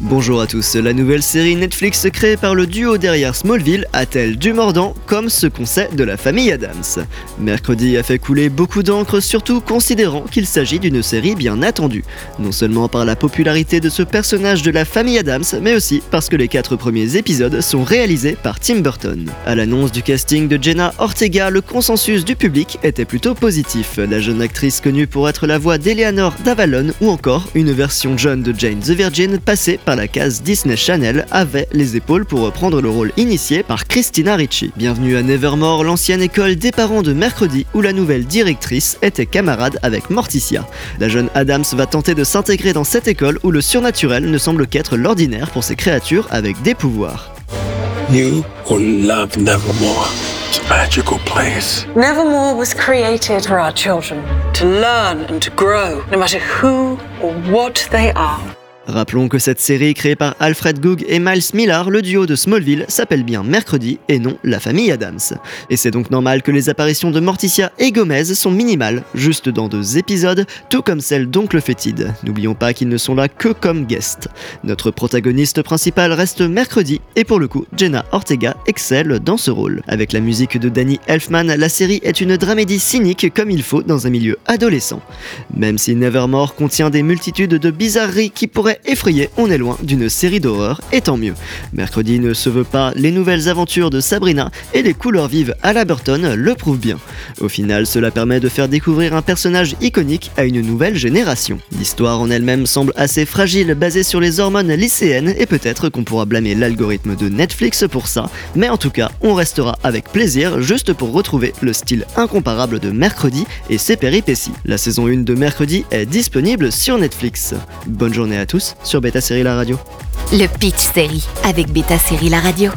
Bonjour à tous, la nouvelle série Netflix créée par le duo derrière Smallville a-t-elle du mordant comme ce qu'on sait de la famille Adams Mercredi a fait couler beaucoup d'encre, surtout considérant qu'il s'agit d'une série bien attendue, non seulement par la popularité de ce personnage de la famille Adams, mais aussi parce que les quatre premiers épisodes sont réalisés par Tim Burton. À l'annonce du casting de Jenna Ortega, le consensus du public était plutôt positif. La jeune actrice connue pour être la voix d'Eleanor d'Avalon ou encore une version jeune de Jane the Virgin passée par la case Disney Channel avait les épaules pour reprendre le rôle initié par Christina Ricci. Bienvenue à Nevermore, l'ancienne école des parents de mercredi où la nouvelle directrice était camarade avec Morticia. La jeune Adams va tenter de s'intégrer dans cette école où le surnaturel ne semble qu'être l'ordinaire pour ces créatures avec des pouvoirs. You will love Nevermore. It's a magical place. Nevermore was created for our children to learn and to grow, no matter who or what they are. Rappelons que cette série créée par Alfred Goog et Miles Millar, le duo de Smallville, s'appelle bien Mercredi et non La Famille Adams. Et c'est donc normal que les apparitions de Morticia et Gomez sont minimales, juste dans deux épisodes, tout comme celle d'Oncle Fétide. N'oublions pas qu'ils ne sont là que comme guests. Notre protagoniste principal reste Mercredi, et pour le coup, Jenna Ortega excelle dans ce rôle. Avec la musique de Danny Elfman, la série est une dramédie cynique comme il faut dans un milieu adolescent. Même si Nevermore contient des multitudes de bizarreries qui pourraient effrayé, on est loin d'une série d'horreur, et tant mieux. Mercredi ne se veut pas les nouvelles aventures de Sabrina, et les couleurs vives à la Burton le prouvent bien. Au final, cela permet de faire découvrir un personnage iconique à une nouvelle génération. L'histoire en elle-même semble assez fragile, basée sur les hormones lycéennes, et peut-être qu'on pourra blâmer l'algorithme de Netflix pour ça, mais en tout cas, on restera avec plaisir juste pour retrouver le style incomparable de Mercredi et ses péripéties. La saison 1 de Mercredi est disponible sur Netflix. Bonne journée à tous sur Beta Série La Radio. Le Pitch Série avec Beta Série La Radio.